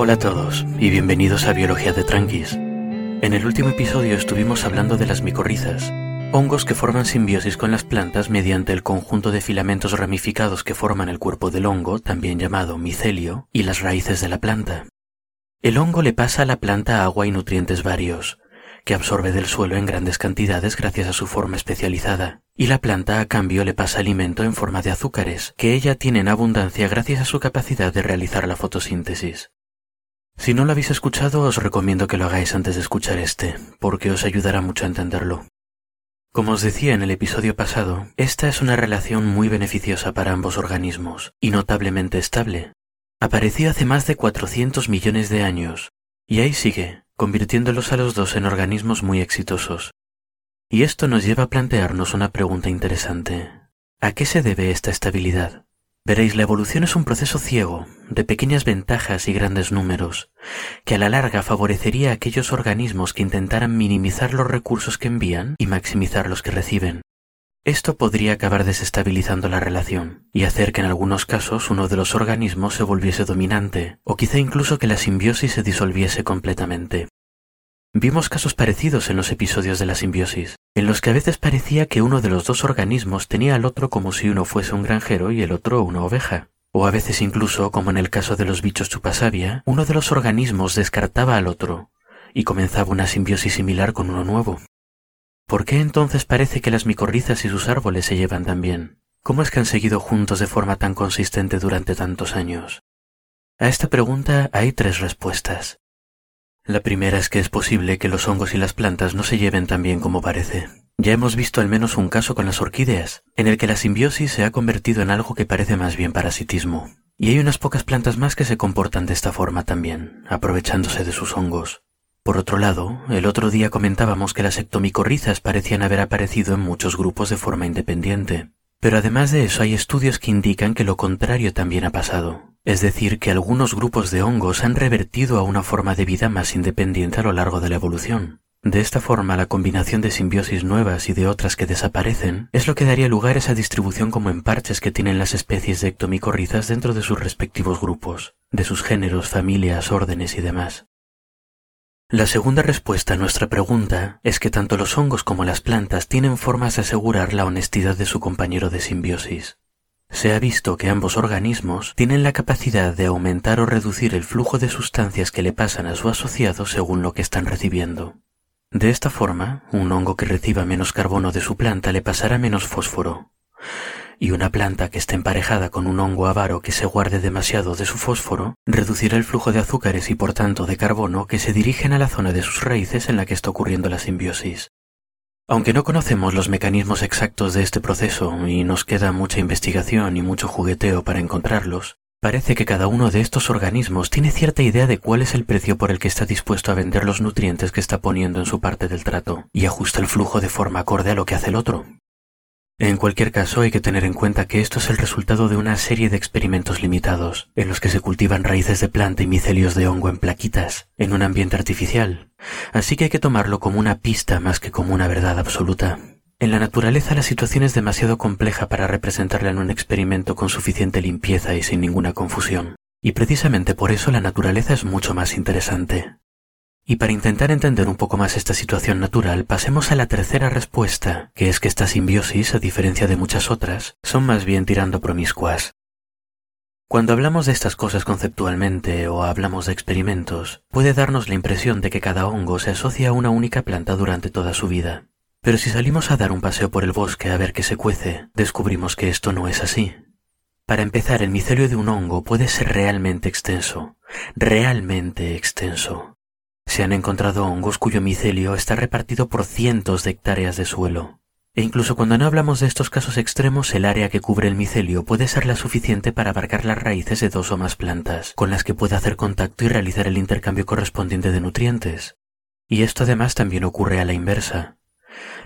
Hola a todos y bienvenidos a Biología de Tranquis. En el último episodio estuvimos hablando de las micorrizas, hongos que forman simbiosis con las plantas mediante el conjunto de filamentos ramificados que forman el cuerpo del hongo, también llamado micelio, y las raíces de la planta. El hongo le pasa a la planta agua y nutrientes varios, que absorbe del suelo en grandes cantidades gracias a su forma especializada, y la planta a cambio le pasa alimento en forma de azúcares, que ella tiene en abundancia gracias a su capacidad de realizar la fotosíntesis. Si no lo habéis escuchado, os recomiendo que lo hagáis antes de escuchar este, porque os ayudará mucho a entenderlo. Como os decía en el episodio pasado, esta es una relación muy beneficiosa para ambos organismos, y notablemente estable. Apareció hace más de 400 millones de años, y ahí sigue, convirtiéndolos a los dos en organismos muy exitosos. Y esto nos lleva a plantearnos una pregunta interesante. ¿A qué se debe esta estabilidad? Veréis, la evolución es un proceso ciego, de pequeñas ventajas y grandes números, que a la larga favorecería a aquellos organismos que intentaran minimizar los recursos que envían y maximizar los que reciben. Esto podría acabar desestabilizando la relación y hacer que en algunos casos uno de los organismos se volviese dominante, o quizá incluso que la simbiosis se disolviese completamente. Vimos casos parecidos en los episodios de la simbiosis, en los que a veces parecía que uno de los dos organismos tenía al otro como si uno fuese un granjero y el otro una oveja. O a veces incluso, como en el caso de los bichos chupasabia, uno de los organismos descartaba al otro y comenzaba una simbiosis similar con uno nuevo. ¿Por qué entonces parece que las micorrizas y sus árboles se llevan tan bien? ¿Cómo es que han seguido juntos de forma tan consistente durante tantos años? A esta pregunta hay tres respuestas. La primera es que es posible que los hongos y las plantas no se lleven tan bien como parece. Ya hemos visto al menos un caso con las orquídeas, en el que la simbiosis se ha convertido en algo que parece más bien parasitismo. Y hay unas pocas plantas más que se comportan de esta forma también, aprovechándose de sus hongos. Por otro lado, el otro día comentábamos que las ectomicorrizas parecían haber aparecido en muchos grupos de forma independiente. Pero además de eso hay estudios que indican que lo contrario también ha pasado, es decir, que algunos grupos de hongos han revertido a una forma de vida más independiente a lo largo de la evolución. De esta forma, la combinación de simbiosis nuevas y de otras que desaparecen es lo que daría lugar a esa distribución como en parches que tienen las especies de ectomicorrizas dentro de sus respectivos grupos, de sus géneros, familias, órdenes y demás. La segunda respuesta a nuestra pregunta es que tanto los hongos como las plantas tienen formas de asegurar la honestidad de su compañero de simbiosis. Se ha visto que ambos organismos tienen la capacidad de aumentar o reducir el flujo de sustancias que le pasan a su asociado según lo que están recibiendo. De esta forma, un hongo que reciba menos carbono de su planta le pasará menos fósforo, y una planta que esté emparejada con un hongo avaro que se guarde demasiado de su fósforo reducirá el flujo de azúcares y por tanto de carbono que se dirigen a la zona de sus raíces en la que está ocurriendo la simbiosis. Aunque no conocemos los mecanismos exactos de este proceso y nos queda mucha investigación y mucho jugueteo para encontrarlos, parece que cada uno de estos organismos tiene cierta idea de cuál es el precio por el que está dispuesto a vender los nutrientes que está poniendo en su parte del trato y ajusta el flujo de forma acorde a lo que hace el otro. En cualquier caso, hay que tener en cuenta que esto es el resultado de una serie de experimentos limitados, en los que se cultivan raíces de planta y micelios de hongo en plaquitas, en un ambiente artificial, así que hay que tomarlo como una pista más que como una verdad absoluta. En la naturaleza la situación es demasiado compleja para representarla en un experimento con suficiente limpieza y sin ninguna confusión, y precisamente por eso la naturaleza es mucho más interesante. Y para intentar entender un poco más esta situación natural, pasemos a la tercera respuesta, que es que esta simbiosis, a diferencia de muchas otras, son más bien tirando promiscuas. Cuando hablamos de estas cosas conceptualmente o hablamos de experimentos, puede darnos la impresión de que cada hongo se asocia a una única planta durante toda su vida. Pero si salimos a dar un paseo por el bosque a ver qué se cuece, descubrimos que esto no es así. Para empezar, el micelio de un hongo puede ser realmente extenso, realmente extenso. Se han encontrado hongos cuyo micelio está repartido por cientos de hectáreas de suelo. E incluso cuando no hablamos de estos casos extremos, el área que cubre el micelio puede ser la suficiente para abarcar las raíces de dos o más plantas, con las que puede hacer contacto y realizar el intercambio correspondiente de nutrientes. Y esto además también ocurre a la inversa.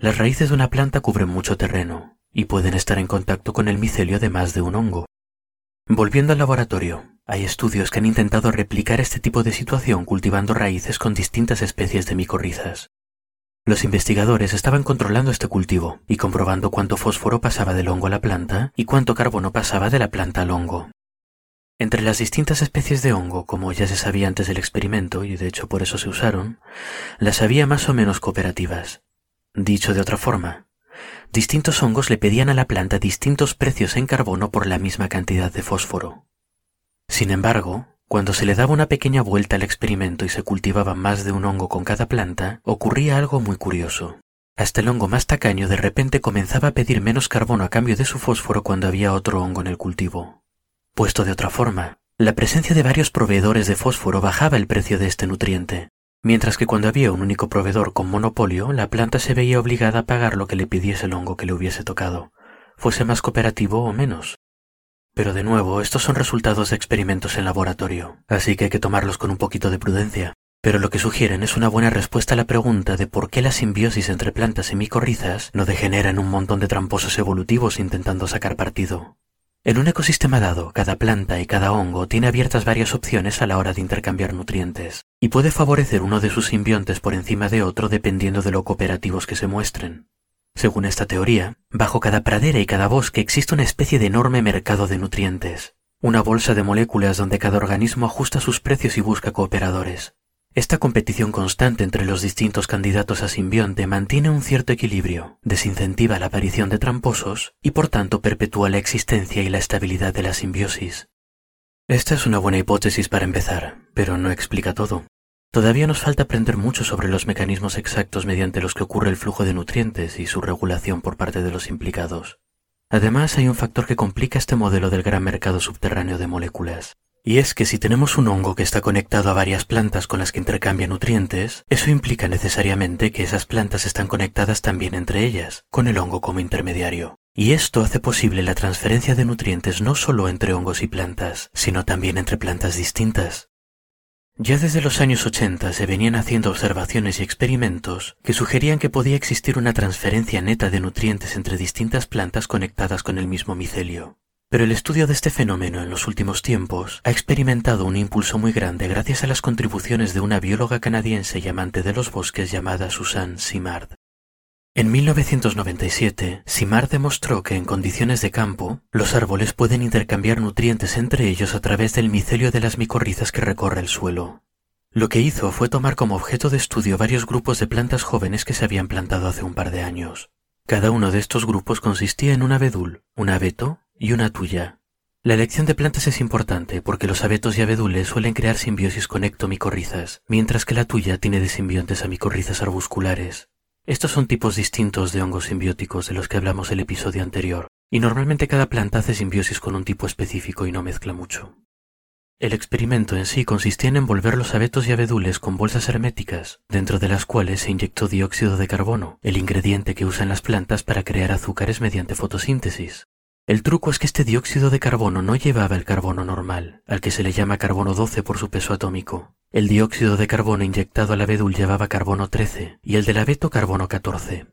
Las raíces de una planta cubren mucho terreno, y pueden estar en contacto con el micelio de más de un hongo. Volviendo al laboratorio, hay estudios que han intentado replicar este tipo de situación cultivando raíces con distintas especies de micorrizas. Los investigadores estaban controlando este cultivo y comprobando cuánto fósforo pasaba del hongo a la planta y cuánto carbono pasaba de la planta al hongo. Entre las distintas especies de hongo, como ya se sabía antes del experimento, y de hecho por eso se usaron, las había más o menos cooperativas. Dicho de otra forma, distintos hongos le pedían a la planta distintos precios en carbono por la misma cantidad de fósforo. Sin embargo, cuando se le daba una pequeña vuelta al experimento y se cultivaba más de un hongo con cada planta, ocurría algo muy curioso. Hasta el hongo más tacaño de repente comenzaba a pedir menos carbono a cambio de su fósforo cuando había otro hongo en el cultivo. Puesto de otra forma, la presencia de varios proveedores de fósforo bajaba el precio de este nutriente, mientras que cuando había un único proveedor con monopolio, la planta se veía obligada a pagar lo que le pidiese el hongo que le hubiese tocado, fuese más cooperativo o menos. Pero de nuevo, estos son resultados de experimentos en laboratorio, así que hay que tomarlos con un poquito de prudencia. Pero lo que sugieren es una buena respuesta a la pregunta de por qué la simbiosis entre plantas y micorrizas no degenera en un montón de tramposos evolutivos intentando sacar partido. En un ecosistema dado, cada planta y cada hongo tiene abiertas varias opciones a la hora de intercambiar nutrientes, y puede favorecer uno de sus simbiontes por encima de otro dependiendo de lo cooperativos que se muestren. Según esta teoría, bajo cada pradera y cada bosque existe una especie de enorme mercado de nutrientes, una bolsa de moléculas donde cada organismo ajusta sus precios y busca cooperadores. Esta competición constante entre los distintos candidatos a simbionte mantiene un cierto equilibrio, desincentiva la aparición de tramposos y por tanto perpetúa la existencia y la estabilidad de la simbiosis. Esta es una buena hipótesis para empezar, pero no explica todo. Todavía nos falta aprender mucho sobre los mecanismos exactos mediante los que ocurre el flujo de nutrientes y su regulación por parte de los implicados. Además, hay un factor que complica este modelo del gran mercado subterráneo de moléculas. Y es que si tenemos un hongo que está conectado a varias plantas con las que intercambia nutrientes, eso implica necesariamente que esas plantas están conectadas también entre ellas, con el hongo como intermediario. Y esto hace posible la transferencia de nutrientes no solo entre hongos y plantas, sino también entre plantas distintas. Ya desde los años 80 se venían haciendo observaciones y experimentos que sugerían que podía existir una transferencia neta de nutrientes entre distintas plantas conectadas con el mismo micelio. Pero el estudio de este fenómeno en los últimos tiempos ha experimentado un impulso muy grande gracias a las contribuciones de una bióloga canadiense y amante de los bosques llamada Susan Simard. En 1997, Simard demostró que en condiciones de campo, los árboles pueden intercambiar nutrientes entre ellos a través del micelio de las micorrizas que recorre el suelo. Lo que hizo fue tomar como objeto de estudio varios grupos de plantas jóvenes que se habían plantado hace un par de años. Cada uno de estos grupos consistía en un abedul, un abeto y una tuya. La elección de plantas es importante porque los abetos y abedules suelen crear simbiosis con ectomicorrizas, mientras que la tuya tiene de simbiontes a micorrizas arbusculares. Estos son tipos distintos de hongos simbióticos de los que hablamos el episodio anterior, y normalmente cada planta hace simbiosis con un tipo específico y no mezcla mucho. El experimento en sí consistía en envolver los abetos y abedules con bolsas herméticas, dentro de las cuales se inyectó dióxido de carbono, el ingrediente que usan las plantas para crear azúcares mediante fotosíntesis. El truco es que este dióxido de carbono no llevaba el carbono normal, al que se le llama carbono 12 por su peso atómico. El dióxido de carbono inyectado al abedul llevaba carbono 13 y el del abeto carbono 14.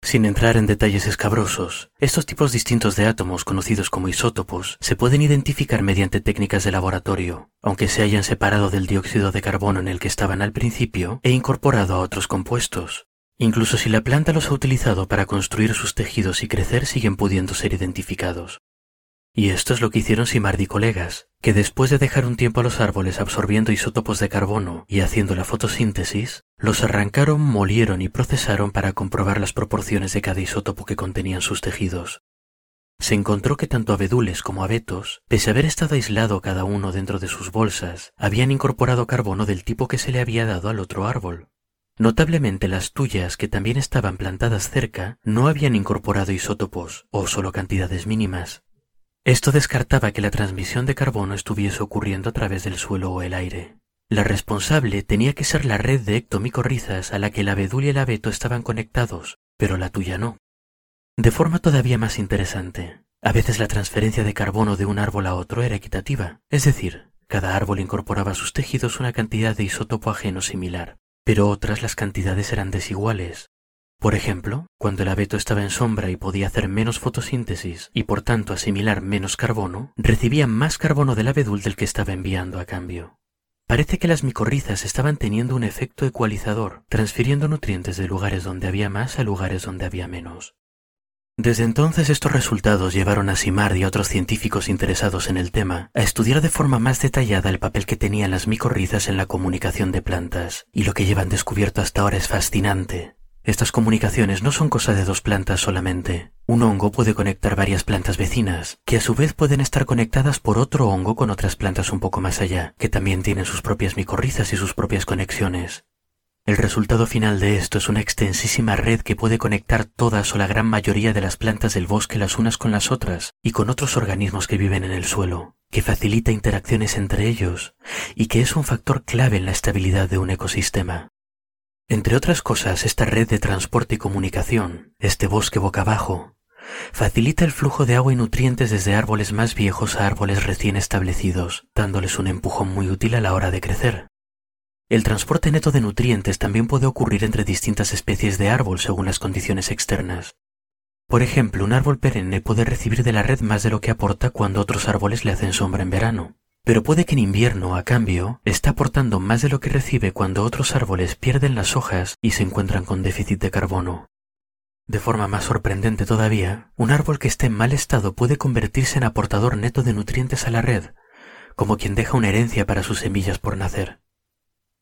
Sin entrar en detalles escabrosos, estos tipos distintos de átomos, conocidos como isótopos, se pueden identificar mediante técnicas de laboratorio, aunque se hayan separado del dióxido de carbono en el que estaban al principio e incorporado a otros compuestos. Incluso si la planta los ha utilizado para construir sus tejidos y crecer, siguen pudiendo ser identificados. Y esto es lo que hicieron Simard y colegas, que después de dejar un tiempo a los árboles absorbiendo isótopos de carbono y haciendo la fotosíntesis, los arrancaron, molieron y procesaron para comprobar las proporciones de cada isótopo que contenían sus tejidos. Se encontró que tanto abedules como abetos, pese a haber estado aislado cada uno dentro de sus bolsas, habían incorporado carbono del tipo que se le había dado al otro árbol, Notablemente las tuyas, que también estaban plantadas cerca, no habían incorporado isótopos, o solo cantidades mínimas. Esto descartaba que la transmisión de carbono estuviese ocurriendo a través del suelo o el aire. La responsable tenía que ser la red de ectomicorrizas a la que el abedul y el abeto estaban conectados, pero la tuya no. De forma todavía más interesante, a veces la transferencia de carbono de un árbol a otro era equitativa, es decir, cada árbol incorporaba a sus tejidos una cantidad de isótopo ajeno similar pero otras las cantidades eran desiguales. Por ejemplo, cuando el abeto estaba en sombra y podía hacer menos fotosíntesis y por tanto asimilar menos carbono, recibía más carbono del abedul del que estaba enviando a cambio. Parece que las micorrizas estaban teniendo un efecto ecualizador, transfiriendo nutrientes de lugares donde había más a lugares donde había menos. Desde entonces estos resultados llevaron a Simard y a otros científicos interesados en el tema a estudiar de forma más detallada el papel que tenían las micorrizas en la comunicación de plantas, y lo que llevan descubierto hasta ahora es fascinante. Estas comunicaciones no son cosa de dos plantas solamente. Un hongo puede conectar varias plantas vecinas, que a su vez pueden estar conectadas por otro hongo con otras plantas un poco más allá, que también tienen sus propias micorrizas y sus propias conexiones. El resultado final de esto es una extensísima red que puede conectar todas o la gran mayoría de las plantas del bosque las unas con las otras y con otros organismos que viven en el suelo, que facilita interacciones entre ellos y que es un factor clave en la estabilidad de un ecosistema. Entre otras cosas, esta red de transporte y comunicación, este bosque boca abajo, facilita el flujo de agua y nutrientes desde árboles más viejos a árboles recién establecidos, dándoles un empujón muy útil a la hora de crecer. El transporte neto de nutrientes también puede ocurrir entre distintas especies de árbol según las condiciones externas. Por ejemplo, un árbol perenne puede recibir de la red más de lo que aporta cuando otros árboles le hacen sombra en verano. Pero puede que en invierno, a cambio, está aportando más de lo que recibe cuando otros árboles pierden las hojas y se encuentran con déficit de carbono. De forma más sorprendente todavía, un árbol que esté en mal estado puede convertirse en aportador neto de nutrientes a la red, como quien deja una herencia para sus semillas por nacer.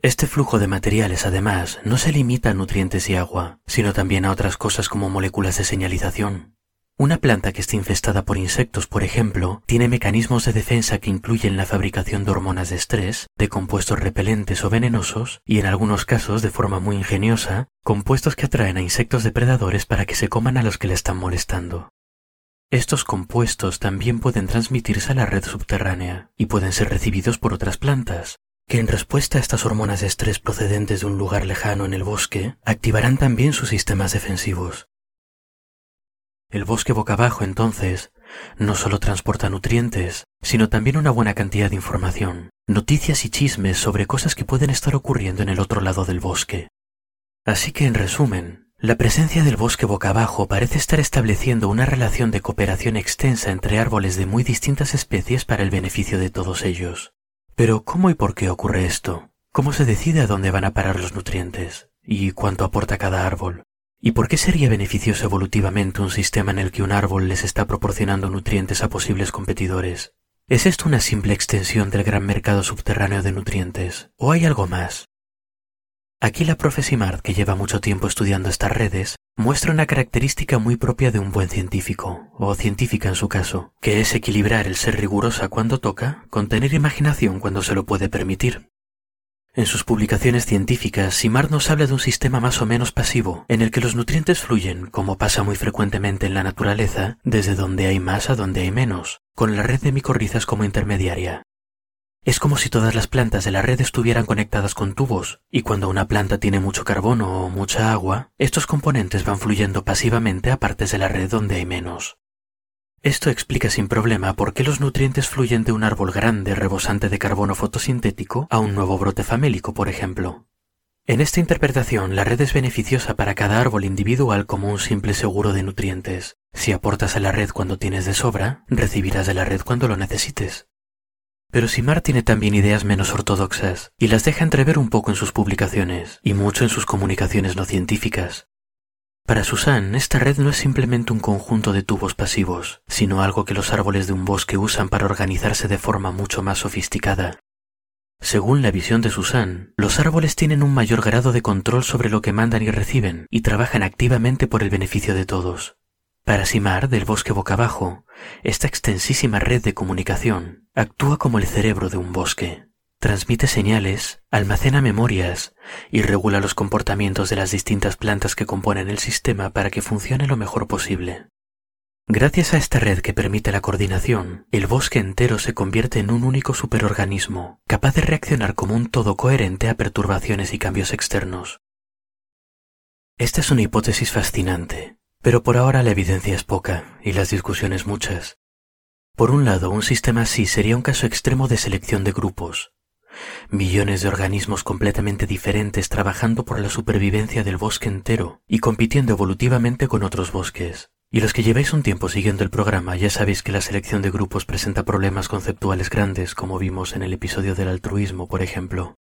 Este flujo de materiales, además, no se limita a nutrientes y agua, sino también a otras cosas como moléculas de señalización. Una planta que esté infestada por insectos, por ejemplo, tiene mecanismos de defensa que incluyen la fabricación de hormonas de estrés, de compuestos repelentes o venenosos, y en algunos casos, de forma muy ingeniosa, compuestos que atraen a insectos depredadores para que se coman a los que le están molestando. Estos compuestos también pueden transmitirse a la red subterránea y pueden ser recibidos por otras plantas, que en respuesta a estas hormonas de estrés procedentes de un lugar lejano en el bosque, activarán también sus sistemas defensivos. El bosque boca abajo, entonces, no solo transporta nutrientes, sino también una buena cantidad de información, noticias y chismes sobre cosas que pueden estar ocurriendo en el otro lado del bosque. Así que, en resumen, la presencia del bosque boca abajo parece estar estableciendo una relación de cooperación extensa entre árboles de muy distintas especies para el beneficio de todos ellos. Pero ¿cómo y por qué ocurre esto? ¿Cómo se decide a dónde van a parar los nutrientes? ¿Y cuánto aporta cada árbol? ¿Y por qué sería beneficioso evolutivamente un sistema en el que un árbol les está proporcionando nutrientes a posibles competidores? ¿Es esto una simple extensión del gran mercado subterráneo de nutrientes? ¿O hay algo más? Aquí la profe Simard, que lleva mucho tiempo estudiando estas redes, muestra una característica muy propia de un buen científico, o científica en su caso, que es equilibrar el ser rigurosa cuando toca con tener imaginación cuando se lo puede permitir. En sus publicaciones científicas, Simard nos habla de un sistema más o menos pasivo, en el que los nutrientes fluyen, como pasa muy frecuentemente en la naturaleza, desde donde hay más a donde hay menos, con la red de micorrizas como intermediaria. Es como si todas las plantas de la red estuvieran conectadas con tubos, y cuando una planta tiene mucho carbono o mucha agua, estos componentes van fluyendo pasivamente a partes de la red donde hay menos. Esto explica sin problema por qué los nutrientes fluyen de un árbol grande rebosante de carbono fotosintético a un nuevo brote famélico, por ejemplo. En esta interpretación, la red es beneficiosa para cada árbol individual como un simple seguro de nutrientes. Si aportas a la red cuando tienes de sobra, recibirás de la red cuando lo necesites. Pero Simar tiene también ideas menos ortodoxas y las deja entrever un poco en sus publicaciones y mucho en sus comunicaciones no científicas. Para Susan, esta red no es simplemente un conjunto de tubos pasivos, sino algo que los árboles de un bosque usan para organizarse de forma mucho más sofisticada. Según la visión de Susan, los árboles tienen un mayor grado de control sobre lo que mandan y reciben y trabajan activamente por el beneficio de todos. Para Simar, del bosque boca abajo, esta extensísima red de comunicación actúa como el cerebro de un bosque. Transmite señales, almacena memorias y regula los comportamientos de las distintas plantas que componen el sistema para que funcione lo mejor posible. Gracias a esta red que permite la coordinación, el bosque entero se convierte en un único superorganismo, capaz de reaccionar como un todo coherente a perturbaciones y cambios externos. Esta es una hipótesis fascinante, pero por ahora la evidencia es poca y las discusiones muchas. Por un lado, un sistema así sería un caso extremo de selección de grupos. Millones de organismos completamente diferentes trabajando por la supervivencia del bosque entero y compitiendo evolutivamente con otros bosques. Y los que lleváis un tiempo siguiendo el programa ya sabéis que la selección de grupos presenta problemas conceptuales grandes como vimos en el episodio del altruismo, por ejemplo.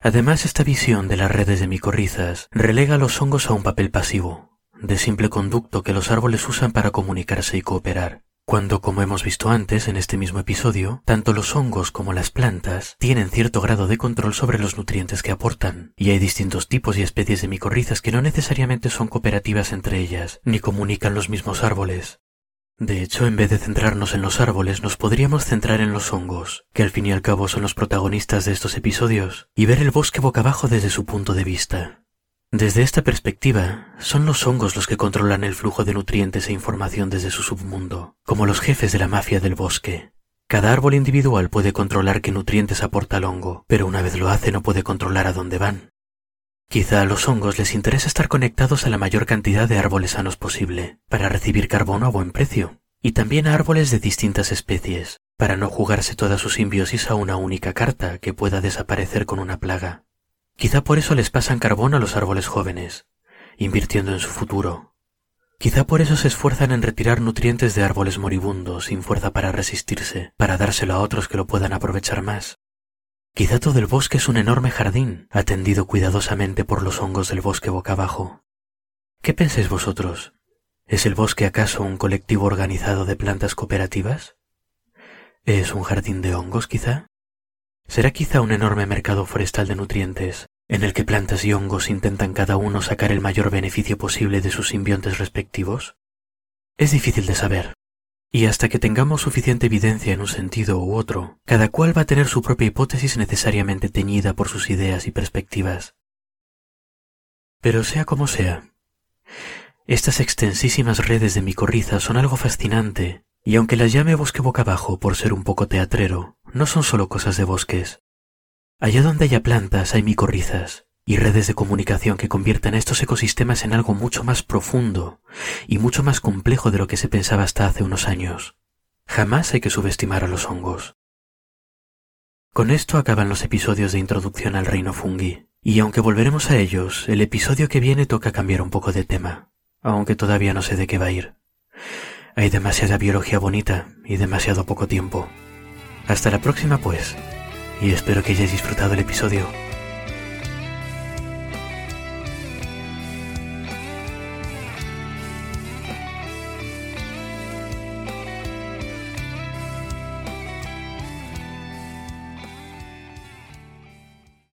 Además, esta visión de las redes de micorrizas relega a los hongos a un papel pasivo, de simple conducto que los árboles usan para comunicarse y cooperar. Cuando, como hemos visto antes en este mismo episodio, tanto los hongos como las plantas tienen cierto grado de control sobre los nutrientes que aportan, y hay distintos tipos y especies de micorrizas que no necesariamente son cooperativas entre ellas, ni comunican los mismos árboles. De hecho, en vez de centrarnos en los árboles, nos podríamos centrar en los hongos, que al fin y al cabo son los protagonistas de estos episodios, y ver el bosque boca abajo desde su punto de vista. Desde esta perspectiva, son los hongos los que controlan el flujo de nutrientes e información desde su submundo, como los jefes de la mafia del bosque. Cada árbol individual puede controlar qué nutrientes aporta el hongo, pero una vez lo hace no puede controlar a dónde van. Quizá a los hongos les interesa estar conectados a la mayor cantidad de árboles sanos posible, para recibir carbono a buen precio, y también a árboles de distintas especies, para no jugarse toda su simbiosis a una única carta que pueda desaparecer con una plaga. Quizá por eso les pasan carbón a los árboles jóvenes, invirtiendo en su futuro. Quizá por eso se esfuerzan en retirar nutrientes de árboles moribundos sin fuerza para resistirse, para dárselo a otros que lo puedan aprovechar más. Quizá todo el bosque es un enorme jardín, atendido cuidadosamente por los hongos del bosque boca abajo. ¿Qué pensáis vosotros? ¿Es el bosque acaso un colectivo organizado de plantas cooperativas? ¿Es un jardín de hongos quizá? Será quizá un enorme mercado forestal de nutrientes, en el que plantas y hongos intentan cada uno sacar el mayor beneficio posible de sus simbiontes respectivos? Es difícil de saber, y hasta que tengamos suficiente evidencia en un sentido u otro, cada cual va a tener su propia hipótesis necesariamente teñida por sus ideas y perspectivas. Pero sea como sea, estas extensísimas redes de micorrizas son algo fascinante y aunque las llame bosque boca abajo por ser un poco teatrero, no son solo cosas de bosques. Allá donde haya plantas hay micorrizas y redes de comunicación que conviertan estos ecosistemas en algo mucho más profundo y mucho más complejo de lo que se pensaba hasta hace unos años. Jamás hay que subestimar a los hongos. Con esto acaban los episodios de introducción al reino fungi, y aunque volveremos a ellos, el episodio que viene toca cambiar un poco de tema, aunque todavía no sé de qué va a ir. Hay demasiada biología bonita y demasiado poco tiempo. Hasta la próxima pues, y espero que hayáis disfrutado el episodio.